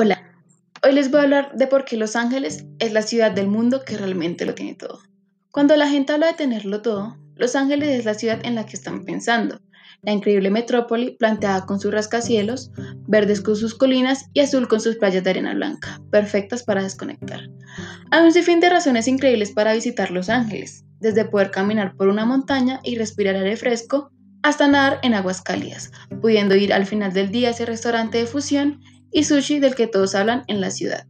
Hola, hoy les voy a hablar de por qué Los Ángeles es la ciudad del mundo que realmente lo tiene todo. Cuando la gente habla de tenerlo todo, Los Ángeles es la ciudad en la que están pensando, la increíble metrópoli planteada con sus rascacielos, verdes con sus colinas y azul con sus playas de arena blanca, perfectas para desconectar. Hay un sinfín de razones increíbles para visitar Los Ángeles, desde poder caminar por una montaña y respirar aire fresco, hasta nadar en aguas cálidas, pudiendo ir al final del día a ese restaurante de fusión y sushi del que todos hablan en la ciudad.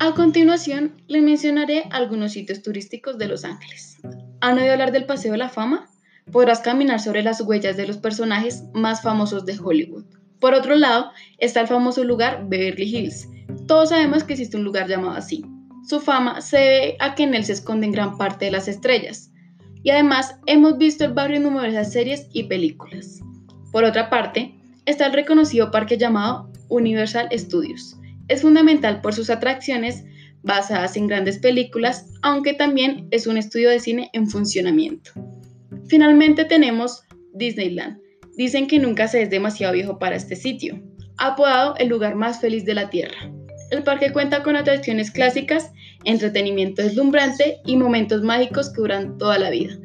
A continuación, le mencionaré algunos sitios turísticos de Los Ángeles. ¿Han oído hablar del Paseo de la Fama? Podrás caminar sobre las huellas de los personajes más famosos de Hollywood. Por otro lado, está el famoso lugar Beverly Hills. Todos sabemos que existe un lugar llamado así, su fama se debe a que en él se esconden gran parte de las estrellas. Y además hemos visto el barrio en numerosas series y películas. Por otra parte, está el reconocido parque llamado Universal Studios. Es fundamental por sus atracciones basadas en grandes películas, aunque también es un estudio de cine en funcionamiento. Finalmente tenemos Disneyland. Dicen que nunca se es demasiado viejo para este sitio, apodado el lugar más feliz de la Tierra. El parque cuenta con atracciones clásicas, entretenimiento deslumbrante y momentos mágicos que duran toda la vida.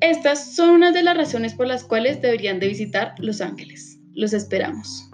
Estas son unas de las razones por las cuales deberían de visitar Los Ángeles. Los esperamos.